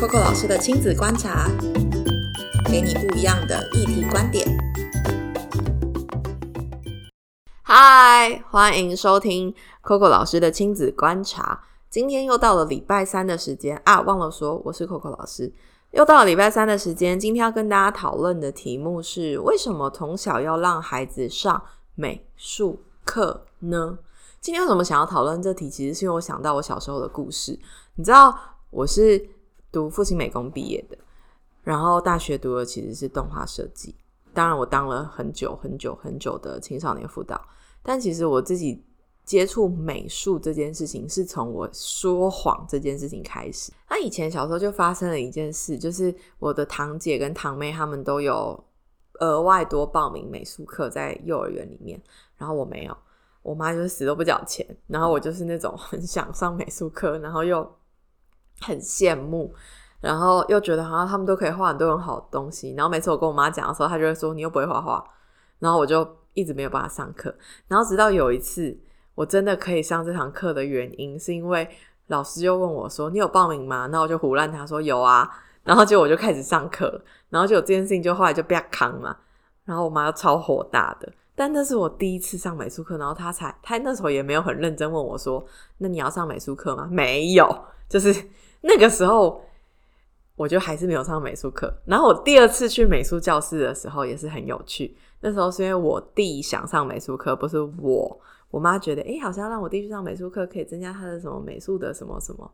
Coco 老师的亲子观察，给你不一样的议题观点。嗨，欢迎收听 Coco 老师的亲子观察。今天又到了礼拜三的时间啊，忘了说我是 Coco 老师。又到了礼拜三的时间，今天要跟大家讨论的题目是：为什么从小要让孩子上美术课呢？今天为什么想要讨论这题？其实是因为我想到我小时候的故事。你知道我是读复兴美工毕业的，然后大学读的其实是动画设计。当然，我当了很久很久很久的青少年辅导，但其实我自己接触美术这件事情是从我说谎这件事情开始。那以前小时候就发生了一件事，就是我的堂姐跟堂妹他们都有额外多报名美术课在幼儿园里面，然后我没有。我妈就是死都不缴钱，然后我就是那种很想上美术课，然后又很羡慕，然后又觉得好像他们都可以画很多很好的东西。然后每次我跟我妈讲的时候，她就会说你又不会画画，然后我就一直没有办法上课。然后直到有一次我真的可以上这堂课的原因，是因为老师就问我说你有报名吗？那我就胡乱他说有啊，然后结果我就开始上课，然后就有这件事情就后来就不要扛嘛，然后我妈就超火大的。但那是我第一次上美术课，然后他才他那时候也没有很认真问我说：“那你要上美术课吗？”没有，就是那个时候，我就还是没有上美术课。然后我第二次去美术教室的时候也是很有趣。那时候是因为我弟想上美术课，不是我。我妈觉得，哎，好像让我弟去上美术课可以增加他的什么美术的什么什么。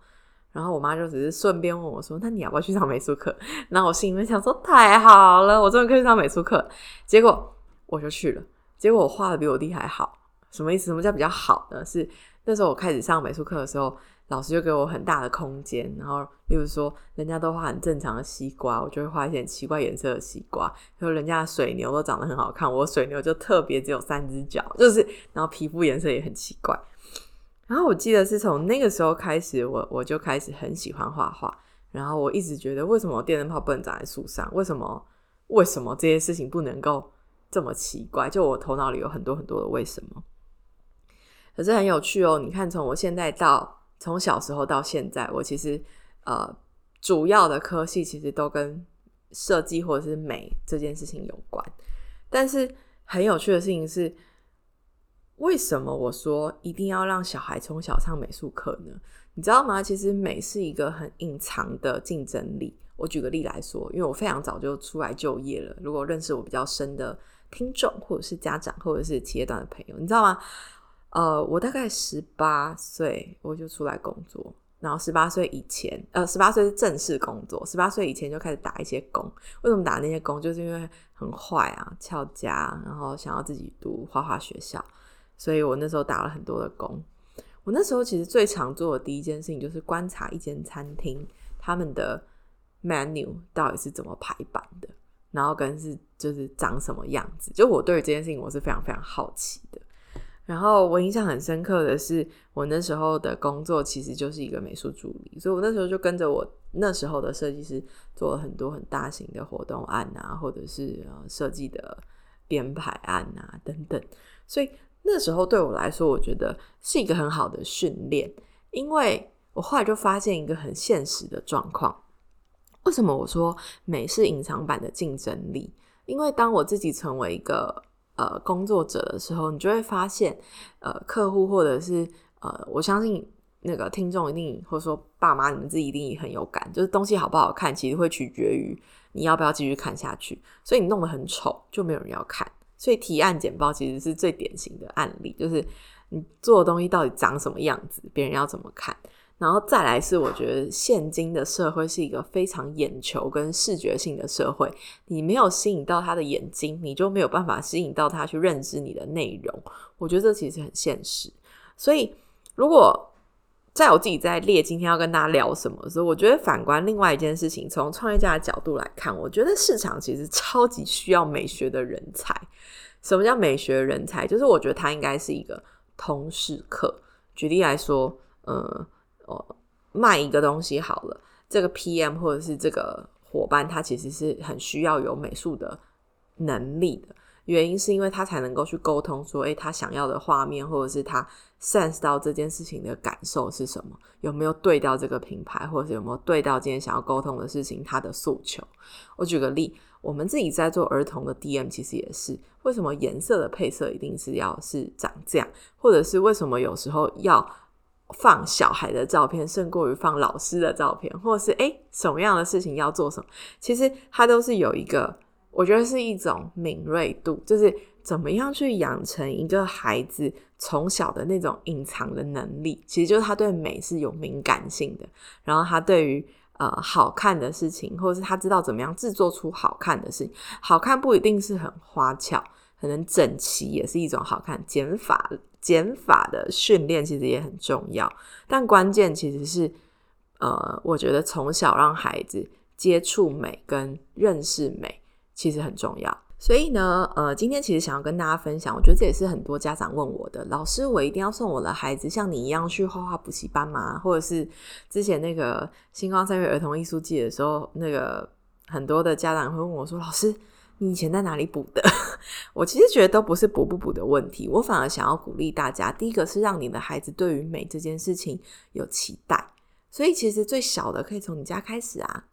然后我妈就只是顺便问我说：“那你要不要去上美术课？” 然后我心里面想说：“太好了，我终于可以上美术课。”结果我就去了。结果我画的比我弟还好，什么意思？什么叫比较好呢？是那时候我开始上美术课的时候，老师就给我很大的空间，然后例如说人家都画很正常的西瓜，我就会画一些奇怪颜色的西瓜；，就人家的水牛都长得很好看，我水牛就特别只有三只脚，就是然后皮肤颜色也很奇怪。然后我记得是从那个时候开始，我我就开始很喜欢画画，然后我一直觉得为什么电灯泡不能长在树上？为什么为什么这些事情不能够？这么奇怪，就我头脑里有很多很多的为什么，可是很有趣哦。你看，从我现在到从小时候到现在，我其实呃主要的科系其实都跟设计或者是美这件事情有关。但是很有趣的事情是，为什么我说一定要让小孩从小上美术课呢？你知道吗？其实美是一个很隐藏的竞争力。我举个例来说，因为我非常早就出来就业了。如果认识我比较深的。听众或者是家长或者是企业端的朋友，你知道吗？呃，我大概十八岁我就出来工作，然后十八岁以前，呃，十八岁是正式工作，十八岁以前就开始打一些工。为什么打那些工？就是因为很坏啊，翘家，然后想要自己读画画学校，所以我那时候打了很多的工。我那时候其实最常做的第一件事情就是观察一间餐厅他们的 menu 到底是怎么排版的。然后跟是就是长什么样子，就我对于这件事情我是非常非常好奇。然后我印象很深刻的是，我那时候的工作其实就是一个美术助理，所以我那时候就跟着我那时候的设计师做了很多很大型的活动案啊，或者是呃设计的编排案啊等等。所以那时候对我来说，我觉得是一个很好的训练，因为我后来就发现一个很现实的状况。为什么我说美是隐藏版的竞争力？因为当我自己成为一个呃工作者的时候，你就会发现，呃，客户或者是呃，我相信那个听众一定或者说爸妈你们自己一定也很有感，就是东西好不好看，其实会取决于你要不要继续看下去。所以你弄得很丑，就没有人要看。所以提案简报其实是最典型的案例，就是你做的东西到底长什么样子，别人要怎么看。然后再来是，我觉得现今的社会是一个非常眼球跟视觉性的社会。你没有吸引到他的眼睛，你就没有办法吸引到他去认知你的内容。我觉得这其实很现实。所以，如果在我自己在列今天要跟大家聊什么的时候，我觉得反观另外一件事情，从创业家的角度来看，我觉得市场其实超级需要美学的人才。什么叫美学人才？就是我觉得他应该是一个通识课。举例来说，呃。哦，卖一个东西好了，这个 PM 或者是这个伙伴，他其实是很需要有美术的能力的，原因是因为他才能够去沟通，说，诶，他想要的画面，或者是他 sense 到这件事情的感受是什么，有没有对到这个品牌，或者是有没有对到今天想要沟通的事情，他的诉求。我举个例，我们自己在做儿童的 DM，其实也是，为什么颜色的配色一定是要是长这样，或者是为什么有时候要放小孩的照片胜过于放老师的照片，或者是诶什么样的事情要做什么，其实它都是有一个。我觉得是一种敏锐度，就是怎么样去养成一个孩子从小的那种隐藏的能力，其实就是他对美是有敏感性的，然后他对于呃好看的事情，或者是他知道怎么样制作出好看的事情。好看不一定是很花俏，可能整齐也是一种好看。减法减法的训练其实也很重要，但关键其实是呃，我觉得从小让孩子接触美跟认识美。其实很重要，所以呢，呃，今天其实想要跟大家分享，我觉得这也是很多家长问我的，老师，我一定要送我的孩子像你一样去画画补习班吗？或者是之前那个星光三月儿童艺术季的时候，那个很多的家长会问我说，老师，你以前在哪里补的？我其实觉得都不是补不补的问题，我反而想要鼓励大家，第一个是让你的孩子对于美这件事情有期待，所以其实最小的可以从你家开始啊。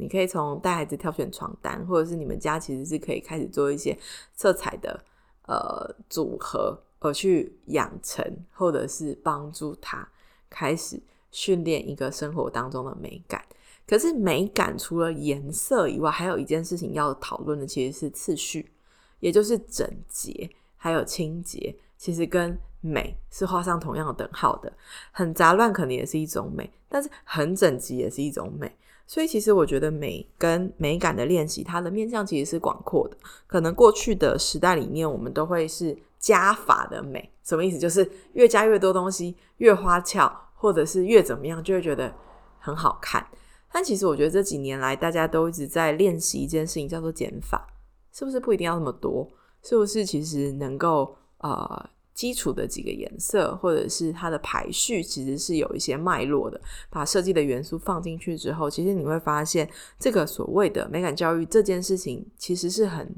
你可以从带孩子挑选床单，或者是你们家其实是可以开始做一些色彩的呃组合，而去养成，或者是帮助他开始训练一个生活当中的美感。可是美感除了颜色以外，还有一件事情要讨论的其实是次序，也就是整洁还有清洁，其实跟美是画上同样的等号的。很杂乱可能也是一种美，但是很整齐也是一种美。所以，其实我觉得美跟美感的练习，它的面向其实是广阔的。可能过去的时代里面，我们都会是加法的美，什么意思？就是越加越多东西，越花俏，或者是越怎么样，就会觉得很好看。但其实我觉得这几年来，大家都一直在练习一件事情，叫做减法，是不是不一定要那么多？是不是其实能够呃？基础的几个颜色，或者是它的排序，其实是有一些脉络的。把设计的元素放进去之后，其实你会发现，这个所谓的美感教育这件事情，其实是很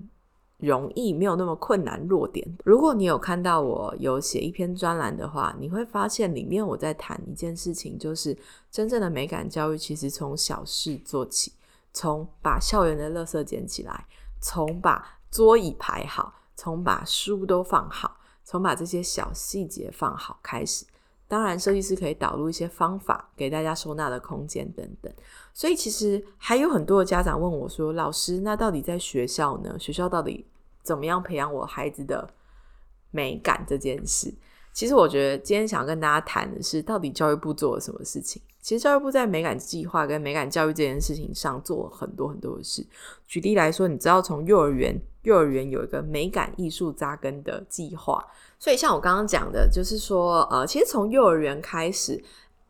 容易，没有那么困难。弱点，如果你有看到我有写一篇专栏的话，你会发现里面我在谈一件事情，就是真正的美感教育，其实从小事做起，从把校园的垃圾捡起来，从把桌椅排好，从把书都放好。从把这些小细节放好开始，当然设计师可以导入一些方法给大家收纳的空间等等。所以其实还有很多的家长问我说：“老师，那到底在学校呢？学校到底怎么样培养我孩子的美感这件事？”其实我觉得今天想要跟大家谈的是，到底教育部做了什么事情？其实教育部在美感计划跟美感教育这件事情上做了很多很多的事。举例来说，你知道从幼儿园，幼儿园有一个美感艺术扎根的计划，所以像我刚刚讲的，就是说，呃，其实从幼儿园开始，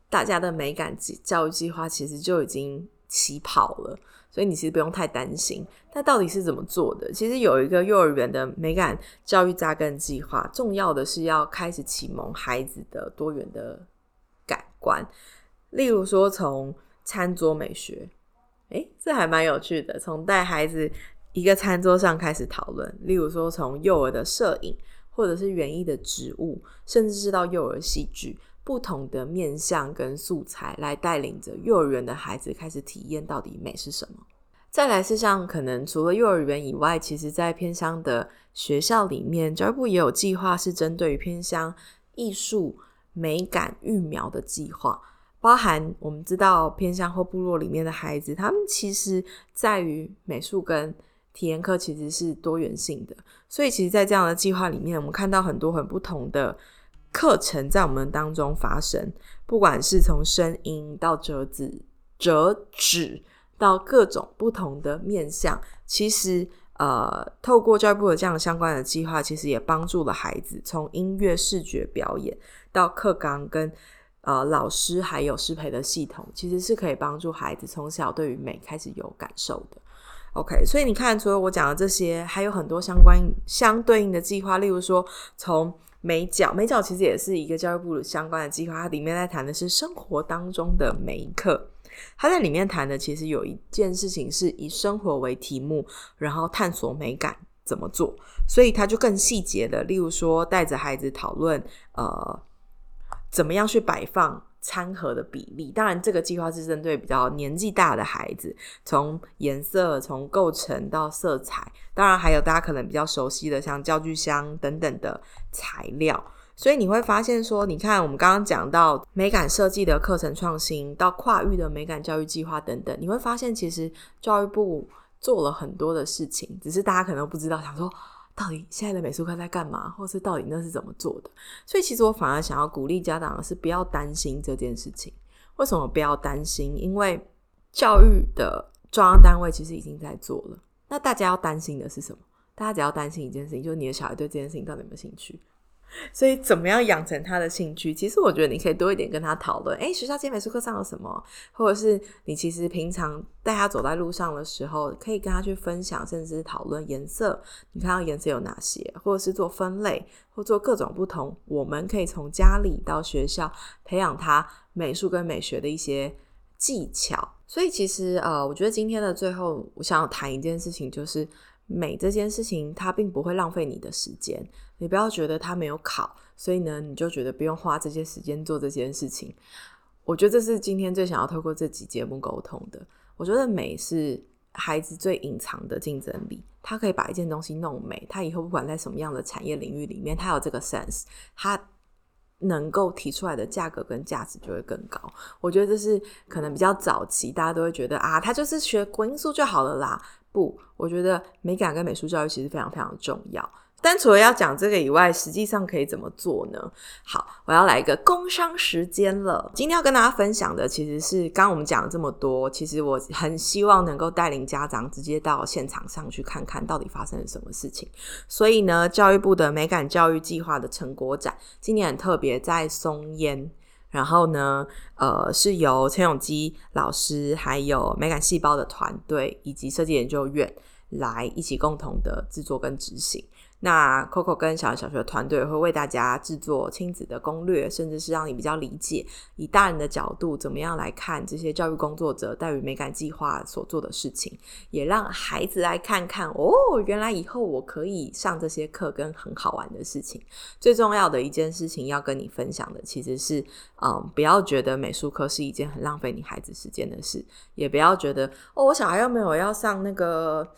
大家的美感教育计划其实就已经起跑了。所以你其实不用太担心，它到底是怎么做的？其实有一个幼儿园的美感教育扎根计划，重要的是要开始启蒙孩子的多元的感官，例如说从餐桌美学，诶，这还蛮有趣的，从带孩子一个餐桌上开始讨论，例如说从幼儿的摄影，或者是园艺的植物，甚至是到幼儿戏剧。不同的面向跟素材来带领着幼儿园的孩子开始体验到底美是什么。再来是像可能除了幼儿园以外，其实在偏乡的学校里面，教育部也有计划是针对于偏乡艺术美感育苗的计划，包含我们知道偏乡或部落里面的孩子，他们其实在于美术跟体验课其实是多元性的，所以其实，在这样的计划里面，我们看到很多很不同的。课程在我们当中发生，不管是从声音到折纸、折纸到各种不同的面向，其实呃，透过教育部的这样相关的计划，其实也帮助了孩子从音乐、视觉表演到课纲跟呃老师还有师培的系统，其实是可以帮助孩子从小对于美开始有感受的。OK，所以你看，除了我讲的这些，还有很多相关相对应的计划，例如说从美角，美角其实也是一个教育部相关的计划，它里面在谈的是生活当中的每一刻。它在里面谈的其实有一件事情是以生活为题目，然后探索美感怎么做，所以他就更细节的，例如说带着孩子讨论，呃，怎么样去摆放餐盒的比例。当然，这个计划是针对比较年纪大的孩子，从颜色、从构成到色彩，当然还有大家可能比较熟悉的，像教具箱等等的材料。所以你会发现说，你看我们刚刚讲到美感设计的课程创新，到跨域的美感教育计划等等，你会发现其实教育部做了很多的事情，只是大家可能不知道，想说到底现在的美术课在干嘛，或是到底那是怎么做的。所以其实我反而想要鼓励家长的是不要担心这件事情。为什么不要担心？因为教育的中央单位其实已经在做了。那大家要担心的是什么？大家只要担心一件事情，就是你的小孩对这件事情到底有没有兴趣。所以，怎么样养成他的兴趣？其实我觉得你可以多一点跟他讨论。诶，学校今天美术课上了什么？或者是你其实平常带他走在路上的时候，可以跟他去分享，甚至是讨论颜色。你看到颜色有哪些？或者是做分类，或做各种不同。我们可以从家里到学校培养他美术跟美学的一些技巧。所以，其实呃，我觉得今天的最后，我想要谈一件事情，就是美这件事情，它并不会浪费你的时间。你不要觉得他没有考，所以呢，你就觉得不用花这些时间做这件事情。我觉得这是今天最想要透过这集节目沟通的。我觉得美是孩子最隐藏的竞争力，他可以把一件东西弄美，他以后不管在什么样的产业领域里面，他有这个 sense，他能够提出来的价格跟价值就会更高。我觉得这是可能比较早期大家都会觉得啊，他就是学国音素就好了啦。不，我觉得美感跟美术教育其实非常非常重要。但除了要讲这个以外，实际上可以怎么做呢？好，我要来一个工商时间了。今天要跟大家分享的，其实是刚我们讲了这么多，其实我很希望能够带领家长直接到现场上去看看到底发生了什么事情。所以呢，教育部的美感教育计划的成果展今年很特别，在松烟，然后呢，呃，是由陈永基老师还有美感细胞的团队以及设计研究院来一起共同的制作跟执行。那 Coco 跟小小学团队会为大家制作亲子的攻略，甚至是让你比较理解以大人的角度怎么样来看这些教育工作者带于美感计划所做的事情，也让孩子来看看哦，原来以后我可以上这些课跟很好玩的事情。最重要的一件事情要跟你分享的，其实是嗯，不要觉得美术课是一件很浪费你孩子时间的事，也不要觉得哦，我小孩又没有要上那个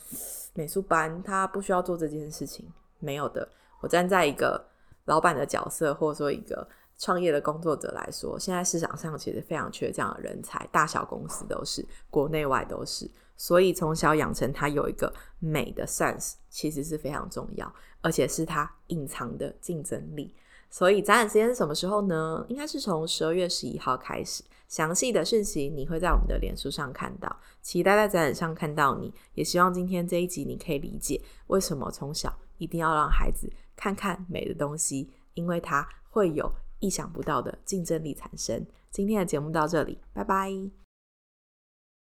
美术班，他不需要做这件事情。没有的，我站在一个老板的角色，或者说一个创业的工作者来说，现在市场上其实非常缺这样的人才，大小公司都是，国内外都是。所以从小养成他有一个美的 sense，其实是非常重要，而且是他隐藏的竞争力。所以展览时间是什么时候呢？应该是从十二月十一号开始，详细的讯息你会在我们的脸书上看到，期待在展览上看到你。也希望今天这一集你可以理解为什么从小。一定要让孩子看看美的东西，因为它会有意想不到的竞争力产生。今天的节目到这里，拜拜。